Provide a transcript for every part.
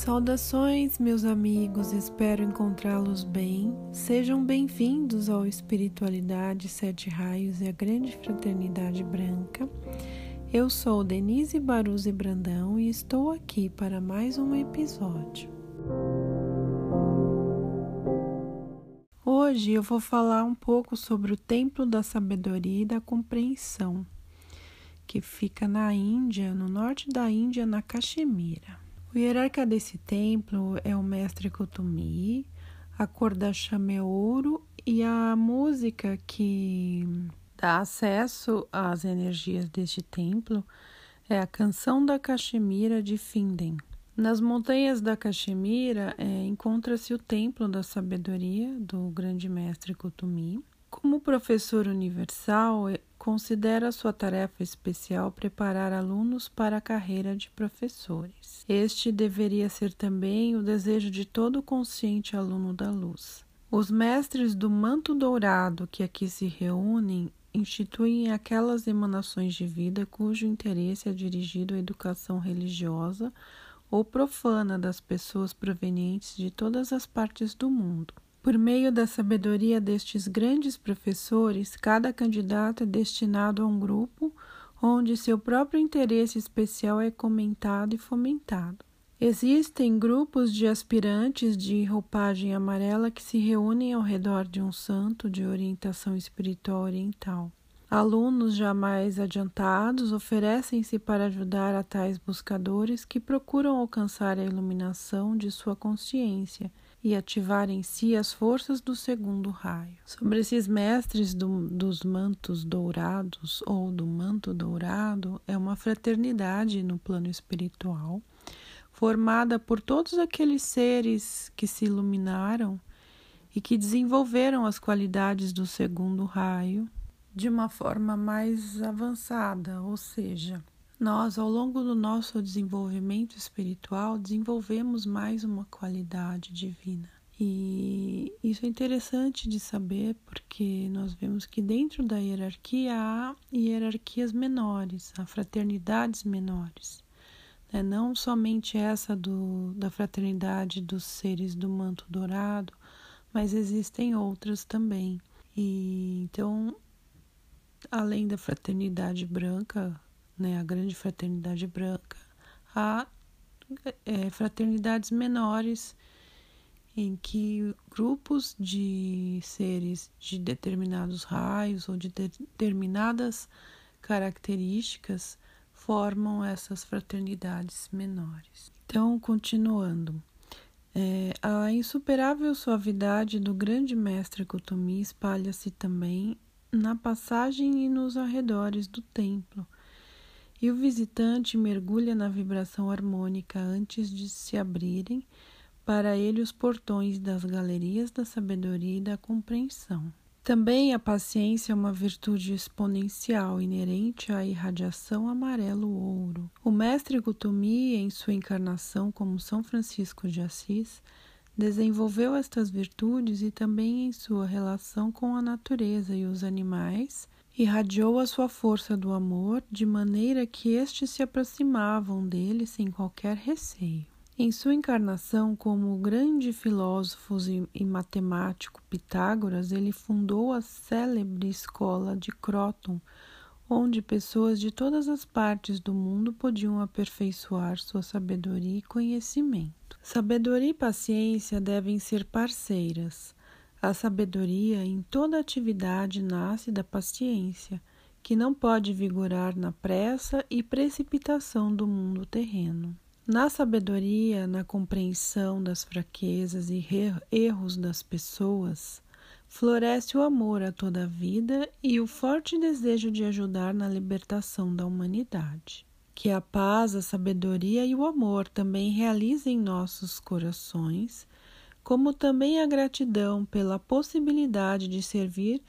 Saudações, meus amigos, espero encontrá-los bem. Sejam bem-vindos ao Espiritualidade Sete Raios e a Grande Fraternidade Branca. Eu sou Denise Baruzzi Brandão e estou aqui para mais um episódio. Hoje eu vou falar um pouco sobre o Templo da Sabedoria e da Compreensão, que fica na Índia, no norte da Índia, na Caxemira. O hierarca desse templo é o mestre Kutumi, a cor da chama é ouro e a música que dá acesso às energias deste templo é a canção da Caxemira de Finden. Nas montanhas da Caxemira é, encontra-se o templo da sabedoria do grande mestre Kutumi. Como professor universal, é, considera sua tarefa especial preparar alunos para a carreira de professores. Este deveria ser também o desejo de todo consciente aluno da luz. Os mestres do manto dourado que aqui se reúnem instituem aquelas emanações de vida cujo interesse é dirigido à educação religiosa ou profana das pessoas provenientes de todas as partes do mundo. Por meio da sabedoria destes grandes professores, cada candidato é destinado a um grupo onde seu próprio interesse especial é comentado e fomentado. Existem grupos de aspirantes de roupagem amarela que se reúnem ao redor de um santo de orientação espiritual oriental. Alunos jamais adiantados oferecem-se para ajudar a tais buscadores que procuram alcançar a iluminação de sua consciência e ativar em si as forças do segundo raio. Sobre esses mestres do, dos mantos dourados ou do manto dourado, é uma fraternidade no plano espiritual, formada por todos aqueles seres que se iluminaram e que desenvolveram as qualidades do segundo raio de uma forma mais avançada, ou seja, nós, ao longo do nosso desenvolvimento espiritual, desenvolvemos mais uma qualidade divina. E isso é interessante de saber porque nós vemos que dentro da hierarquia há hierarquias menores, há fraternidades menores. Né? Não somente essa do, da fraternidade dos seres do manto dourado, mas existem outras também. E então, além da fraternidade branca, né, a grande fraternidade branca, há é, fraternidades menores em que grupos de seres de determinados raios ou de determinadas características formam essas fraternidades menores. Então, continuando, é, a insuperável suavidade do grande mestre Kutumi espalha-se também na passagem e nos arredores do templo e o visitante mergulha na vibração harmônica antes de se abrirem para ele os portões das galerias da sabedoria e da compreensão. Também a paciência é uma virtude exponencial inerente à irradiação amarelo-ouro. O mestre Gutumi, em sua encarnação como São Francisco de Assis, desenvolveu estas virtudes e também em sua relação com a natureza e os animais irradiou a sua força do amor de maneira que estes se aproximavam dele sem qualquer receio. Em sua encarnação como grande filósofo e matemático Pitágoras, ele fundou a célebre escola de Croton, onde pessoas de todas as partes do mundo podiam aperfeiçoar sua sabedoria e conhecimento. Sabedoria e paciência devem ser parceiras. A sabedoria em toda atividade nasce da paciência, que não pode vigorar na pressa e precipitação do mundo terreno. Na sabedoria, na compreensão das fraquezas e erros das pessoas, floresce o amor a toda a vida e o forte desejo de ajudar na libertação da humanidade. Que a paz, a sabedoria e o amor também realizem nossos corações como também a gratidão pela possibilidade de servir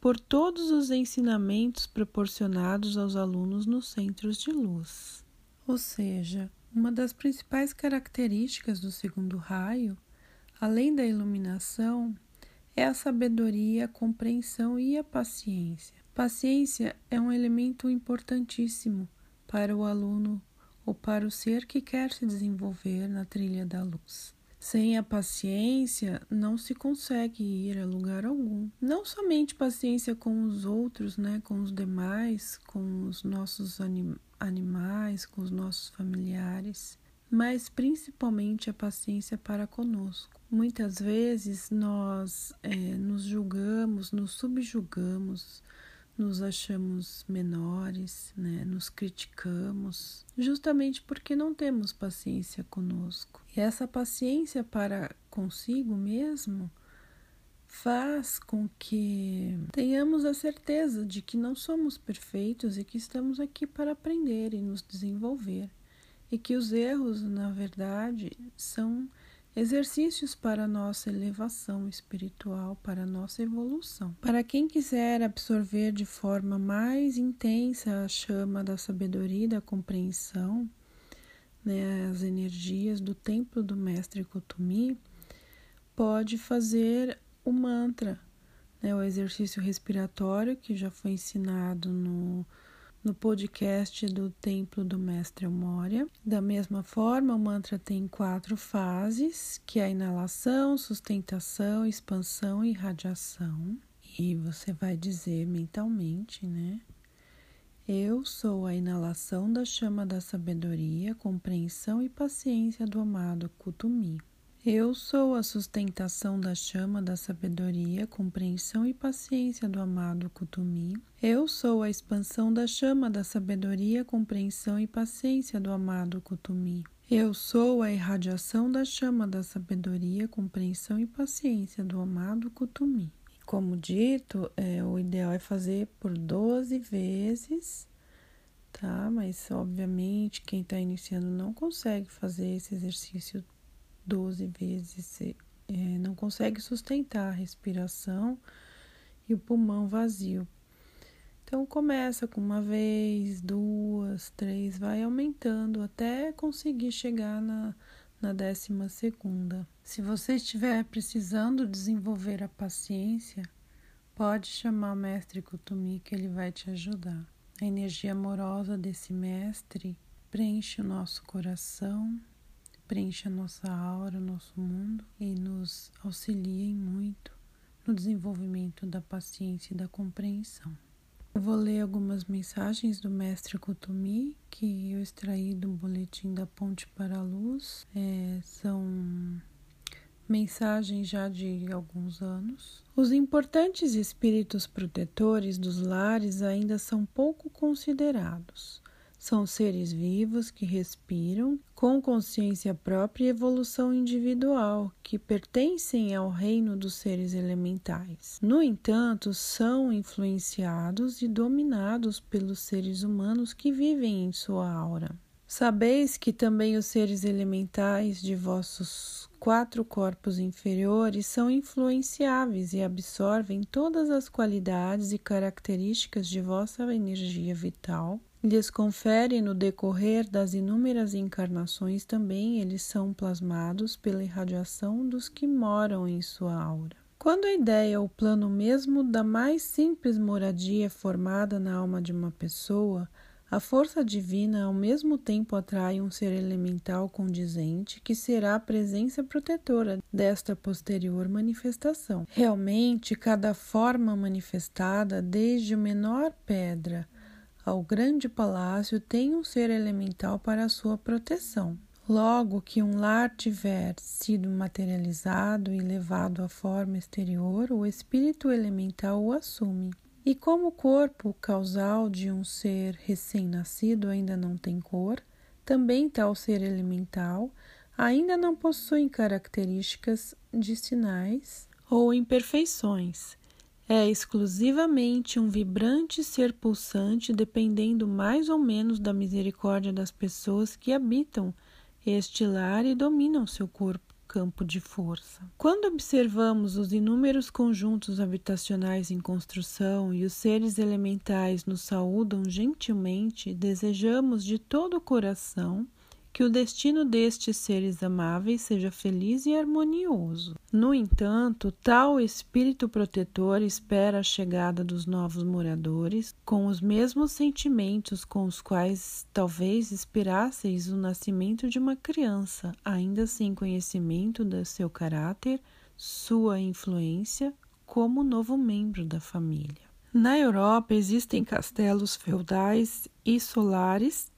por todos os ensinamentos proporcionados aos alunos nos centros de luz. Ou seja, uma das principais características do segundo raio, além da iluminação, é a sabedoria, a compreensão e a paciência. Paciência é um elemento importantíssimo para o aluno ou para o ser que quer se desenvolver na trilha da luz. Sem a paciência, não se consegue ir a lugar algum. Não somente paciência com os outros, né, com os demais, com os nossos anim animais, com os nossos familiares, mas principalmente a paciência para conosco. Muitas vezes nós é, nos julgamos, nos subjugamos, nos achamos menores, né? nos criticamos, justamente porque não temos paciência conosco. E essa paciência para consigo mesmo faz com que tenhamos a certeza de que não somos perfeitos e que estamos aqui para aprender e nos desenvolver. E que os erros, na verdade, são exercícios para nossa elevação espiritual, para nossa evolução. Para quem quiser absorver de forma mais intensa a chama da sabedoria e da compreensão, né, as energias do templo do mestre Kutumi, pode fazer o mantra, né, o exercício respiratório que já foi ensinado no no podcast do Templo do Mestre Moria. Da mesma forma, o mantra tem quatro fases, que é a inalação, sustentação, expansão e radiação. E você vai dizer mentalmente, né? Eu sou a inalação da chama da sabedoria, compreensão e paciência do amado Kutumi. Eu sou a sustentação da chama da sabedoria, compreensão e paciência do amado Kutumi. Eu sou a expansão da chama da sabedoria, compreensão e paciência do amado Kutumi. Eu sou a irradiação da chama da sabedoria, compreensão e paciência do amado Kutumi. Como dito, é, o ideal é fazer por 12 vezes, tá? Mas obviamente quem está iniciando não consegue fazer esse exercício 12 vezes, é, não consegue sustentar a respiração e o pulmão vazio. Então começa com uma vez, duas, três, vai aumentando até conseguir chegar na, na décima segunda. Se você estiver precisando desenvolver a paciência, pode chamar o mestre Kutumi que ele vai te ajudar. A energia amorosa desse mestre preenche o nosso coração preenche a nossa aura, nosso mundo e nos auxiliem muito no desenvolvimento da paciência e da compreensão. Eu vou ler algumas mensagens do mestre Kutumi que eu extraí do boletim da Ponte para a Luz. É, são mensagens já de alguns anos. Os importantes espíritos protetores dos lares ainda são pouco considerados. São seres vivos que respiram com consciência própria e evolução individual, que pertencem ao reino dos seres elementais. No entanto, são influenciados e dominados pelos seres humanos que vivem em sua aura. Sabeis que também os seres elementais de vossos quatro corpos inferiores são influenciáveis e absorvem todas as qualidades e características de vossa energia vital lhes confere no decorrer das inúmeras encarnações também eles são plasmados pela irradiação dos que moram em sua aura. Quando a ideia ou plano mesmo da mais simples moradia é formada na alma de uma pessoa, a força divina ao mesmo tempo atrai um ser elemental condizente que será a presença protetora desta posterior manifestação. Realmente, cada forma manifestada, desde o menor pedra ao grande palácio tem um ser elemental para sua proteção. Logo que um lar tiver sido materializado e levado à forma exterior, o espírito elemental o assume. E como o corpo causal de um ser recém-nascido ainda não tem cor, também tal ser elemental ainda não possui características de sinais ou imperfeições é exclusivamente um vibrante ser pulsante, dependendo mais ou menos da misericórdia das pessoas que habitam este lar e dominam seu corpo campo de força. Quando observamos os inúmeros conjuntos habitacionais em construção e os seres elementais nos saúdam gentilmente, desejamos de todo o coração que o destino destes seres amáveis seja feliz e harmonioso. No entanto, tal espírito protetor espera a chegada dos novos moradores com os mesmos sentimentos com os quais talvez inspirasseis o nascimento de uma criança, ainda sem conhecimento do seu caráter, sua influência como novo membro da família. Na Europa existem castelos feudais e solares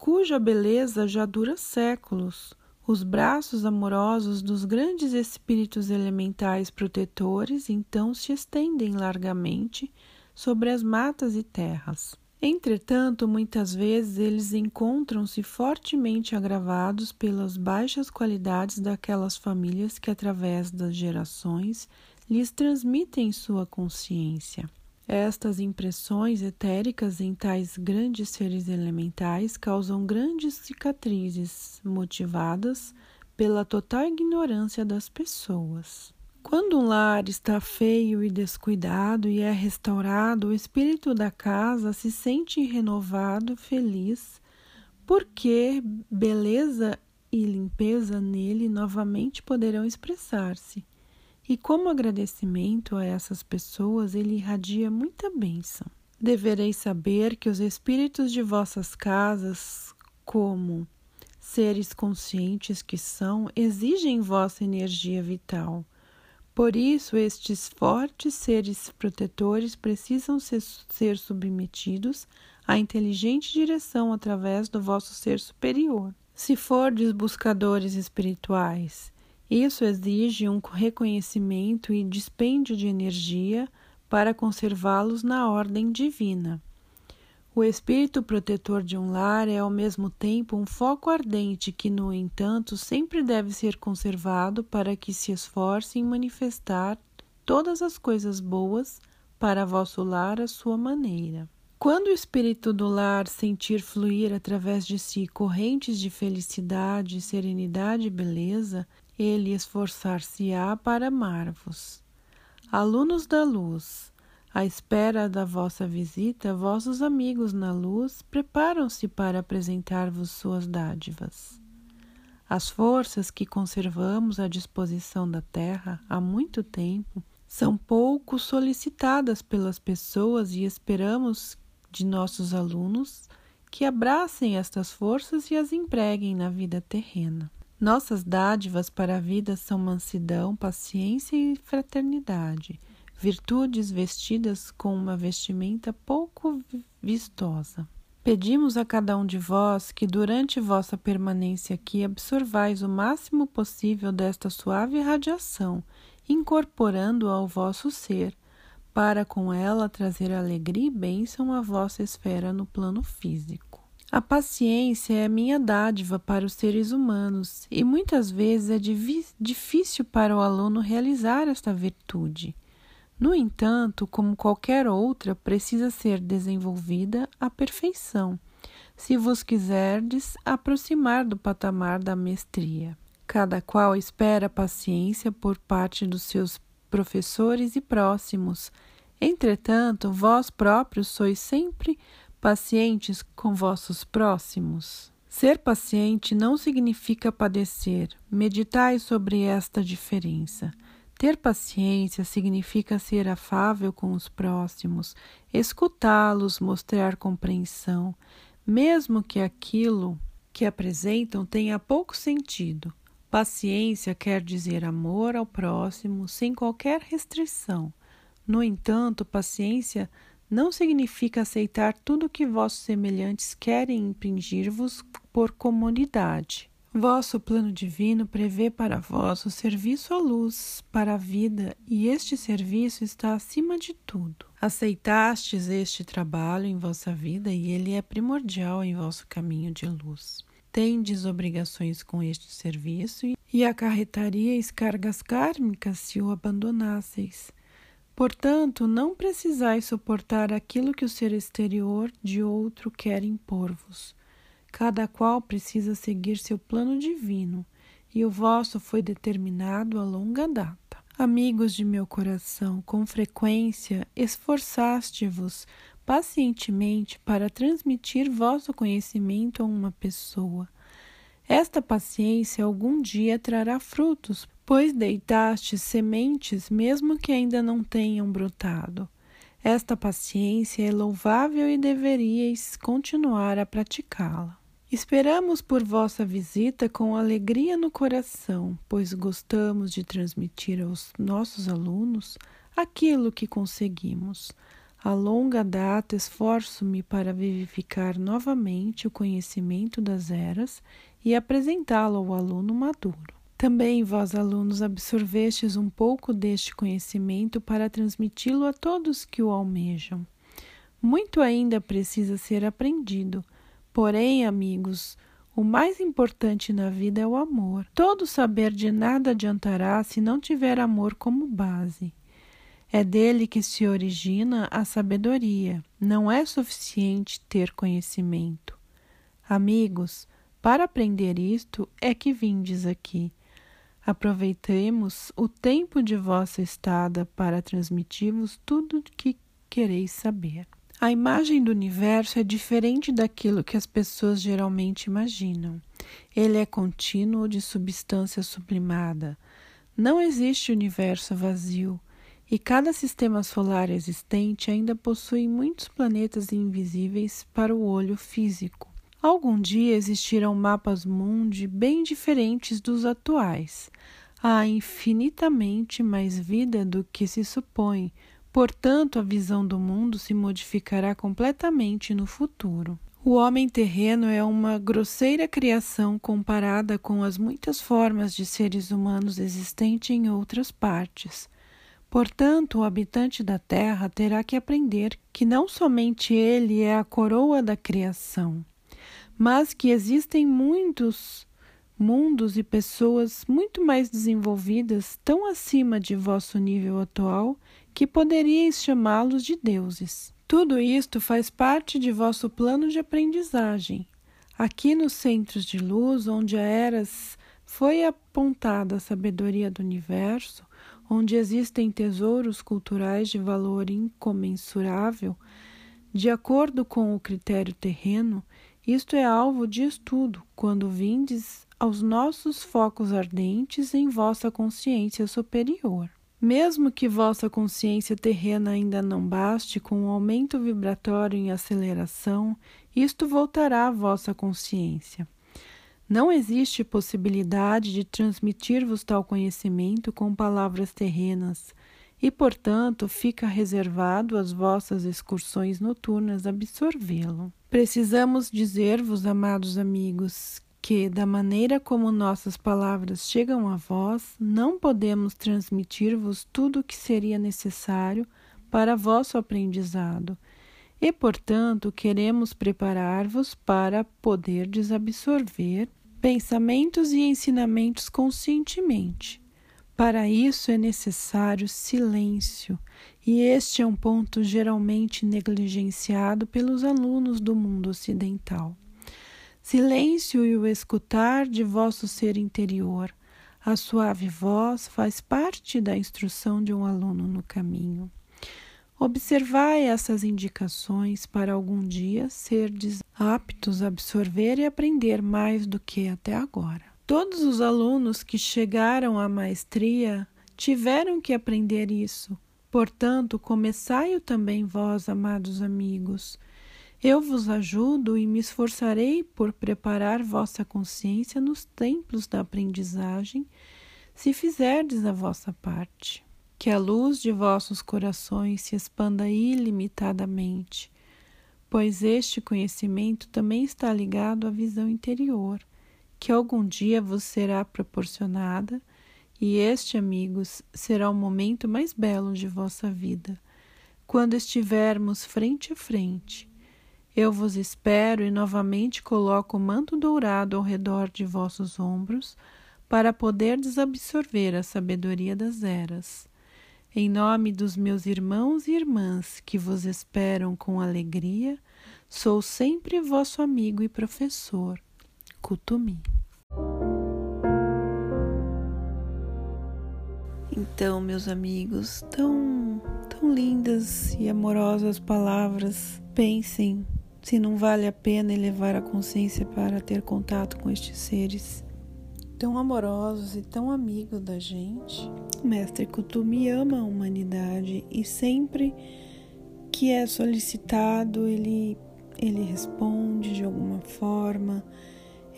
cuja beleza já dura séculos. Os braços amorosos dos grandes espíritos elementais protetores então se estendem largamente sobre as matas e terras. Entretanto, muitas vezes eles encontram-se fortemente agravados pelas baixas qualidades daquelas famílias que, através das gerações, lhes transmitem sua consciência. Estas impressões etéricas em tais grandes seres elementais causam grandes cicatrizes, motivadas pela total ignorância das pessoas. Quando um lar está feio e descuidado e é restaurado, o espírito da casa se sente renovado, feliz, porque beleza e limpeza nele novamente poderão expressar-se. E como agradecimento a essas pessoas, ele irradia muita bênção. Devereis saber que os espíritos de vossas casas, como seres conscientes que são, exigem vossa energia vital. Por isso, estes fortes seres protetores precisam ser, ser submetidos à inteligente direção através do vosso ser superior. Se fordes buscadores espirituais isso exige um reconhecimento e dispêndio de energia para conservá-los na ordem divina. O espírito protetor de um lar é ao mesmo tempo um foco ardente que, no entanto, sempre deve ser conservado para que se esforce em manifestar todas as coisas boas para vosso lar à sua maneira. Quando o espírito do lar sentir fluir através de si correntes de felicidade, serenidade e beleza, ele esforçar-se-á para amar-vos. Alunos da luz, à espera da vossa visita, vossos amigos na luz preparam-se para apresentar-vos suas dádivas. As forças que conservamos à disposição da terra há muito tempo são pouco solicitadas pelas pessoas e esperamos de nossos alunos que abracem estas forças e as empreguem na vida terrena. Nossas dádivas para a vida são mansidão, paciência e fraternidade, virtudes vestidas com uma vestimenta pouco vistosa. Pedimos a cada um de vós que, durante vossa permanência aqui, absorvais o máximo possível desta suave radiação, incorporando-a ao vosso ser, para com ela trazer alegria e bênção à vossa esfera no plano físico. A paciência é minha dádiva para os seres humanos e muitas vezes é difícil para o aluno realizar esta virtude. No entanto, como qualquer outra, precisa ser desenvolvida à perfeição, se vos quiserdes aproximar do patamar da mestria. Cada qual espera paciência por parte dos seus professores e próximos. Entretanto, vós próprios sois sempre pacientes com vossos próximos? Ser paciente não significa padecer. Meditai sobre esta diferença. Ter paciência significa ser afável com os próximos, escutá-los, mostrar compreensão, mesmo que aquilo que apresentam tenha pouco sentido. Paciência quer dizer amor ao próximo sem qualquer restrição. No entanto, paciência não significa aceitar tudo que vossos semelhantes querem impingir-vos por comodidade. Vosso plano divino prevê para vós o serviço à luz, para a vida, e este serviço está acima de tudo. Aceitastes este trabalho em vossa vida e ele é primordial em vosso caminho de luz. Tendes obrigações com este serviço e acarretaríeis cargas kármicas se o abandonasseis. Portanto, não precisais suportar aquilo que o ser exterior de outro quer impor-vos. Cada qual precisa seguir seu plano divino, e o vosso foi determinado a longa data. Amigos de meu coração, com frequência esforçaste-vos pacientemente para transmitir vosso conhecimento a uma pessoa. Esta paciência algum dia trará frutos, pois deitaste sementes mesmo que ainda não tenham brotado. Esta paciência é louvável e deveríeis continuar a praticá-la. Esperamos por vossa visita com alegria no coração, pois gostamos de transmitir aos nossos alunos aquilo que conseguimos. A longa data esforço-me para vivificar novamente o conhecimento das eras e apresentá-lo ao aluno maduro. Também vós, alunos, absorvestes um pouco deste conhecimento para transmiti-lo a todos que o almejam. Muito ainda precisa ser aprendido. Porém, amigos, o mais importante na vida é o amor. Todo saber de nada adiantará se não tiver amor como base. É dele que se origina a sabedoria. Não é suficiente ter conhecimento. Amigos, para aprender isto é que vindes aqui. Aproveitemos o tempo de vossa estada para transmitir-vos tudo o que quereis saber. A imagem do universo é diferente daquilo que as pessoas geralmente imaginam. Ele é contínuo de substância sublimada. Não existe universo vazio, e cada sistema solar existente ainda possui muitos planetas invisíveis para o olho físico. Algum dia existirão mapas mundi bem diferentes dos atuais. Há infinitamente mais vida do que se supõe, portanto, a visão do mundo se modificará completamente no futuro. O homem terreno é uma grosseira criação comparada com as muitas formas de seres humanos existentes em outras partes. Portanto, o habitante da terra terá que aprender que não somente ele é a coroa da criação, mas que existem muitos mundos e pessoas muito mais desenvolvidas, tão acima de vosso nível atual, que poderíeis chamá-los de deuses. Tudo isto faz parte de vosso plano de aprendizagem. Aqui nos centros de luz, onde a Eras foi apontada a sabedoria do universo, onde existem tesouros culturais de valor incomensurável, de acordo com o critério terreno, isto é alvo de estudo quando vindes aos nossos focos ardentes em vossa consciência superior. Mesmo que vossa consciência terrena ainda não baste com o um aumento vibratório em aceleração, isto voltará à vossa consciência. Não existe possibilidade de transmitir-vos tal conhecimento com palavras terrenas, e, portanto, fica reservado às vossas excursões noturnas absorvê-lo. Precisamos dizer-vos, amados amigos, que, da maneira como nossas palavras chegam a vós, não podemos transmitir-vos tudo o que seria necessário para vosso aprendizado, e, portanto, queremos preparar-vos para poder desabsorver pensamentos e ensinamentos conscientemente. Para isso é necessário silêncio, e este é um ponto geralmente negligenciado pelos alunos do mundo ocidental. Silêncio e o escutar de vosso ser interior. A suave voz faz parte da instrução de um aluno no caminho. Observai essas indicações para algum dia serdes aptos a absorver e aprender mais do que até agora. Todos os alunos que chegaram à maestria tiveram que aprender isso. Portanto, começai-o também vós, amados amigos. Eu vos ajudo e me esforçarei por preparar vossa consciência nos templos da aprendizagem, se fizerdes a vossa parte. Que a luz de vossos corações se expanda ilimitadamente, pois este conhecimento também está ligado à visão interior que algum dia vos será proporcionada, e este, amigos, será o momento mais belo de vossa vida, quando estivermos frente a frente. Eu vos espero e novamente coloco o manto dourado ao redor de vossos ombros, para poder absorver a sabedoria das eras. Em nome dos meus irmãos e irmãs que vos esperam com alegria, sou sempre vosso amigo e professor Kutumi. Então, meus amigos, tão, tão lindas e amorosas palavras, pensem se não vale a pena elevar a consciência para ter contato com estes seres tão amorosos e tão amigos da gente. O Mestre Kutumi ama a humanidade e sempre que é solicitado, ele, ele responde de alguma forma,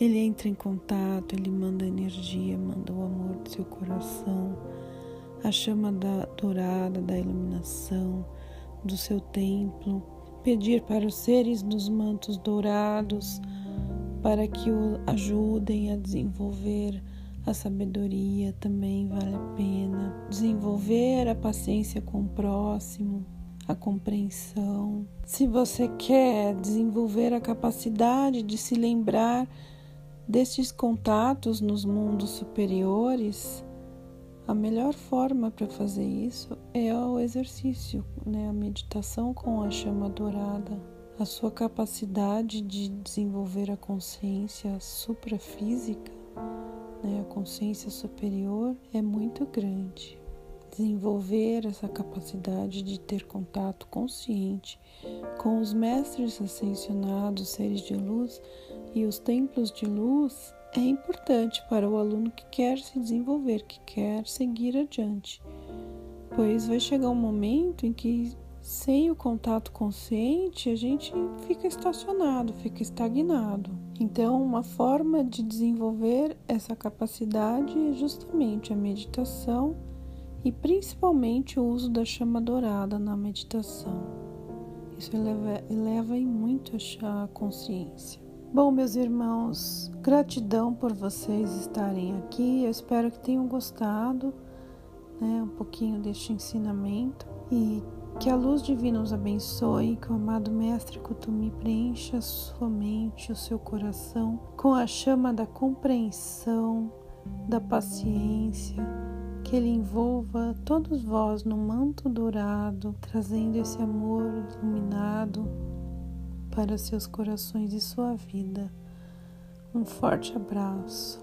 ele entra em contato, ele manda energia, manda o amor do seu coração, a chama da dourada da iluminação do seu templo, pedir para os seres dos mantos dourados para que o ajudem a desenvolver a sabedoria também vale a pena. Desenvolver a paciência com o próximo, a compreensão. Se você quer desenvolver a capacidade de se lembrar destes contatos nos mundos superiores, a melhor forma para fazer isso é o exercício, né? a meditação com a chama dourada a sua capacidade de desenvolver a consciência suprafísica, né, a consciência superior, é muito grande. Desenvolver essa capacidade de ter contato consciente com os mestres ascensionados, seres de luz e os templos de luz é importante para o aluno que quer se desenvolver, que quer seguir adiante, pois vai chegar um momento em que sem o contato consciente, a gente fica estacionado, fica estagnado. Então, uma forma de desenvolver essa capacidade é justamente a meditação e principalmente o uso da chama dourada na meditação. Isso eleva, eleva muito a consciência. Bom, meus irmãos, gratidão por vocês estarem aqui. Eu espero que tenham gostado né, um pouquinho deste ensinamento e que a luz divina os abençoe, que o amado Mestre Kutumi preencha sua mente, o seu coração com a chama da compreensão, da paciência, que ele envolva todos vós no manto dourado, trazendo esse amor iluminado para seus corações e sua vida. Um forte abraço.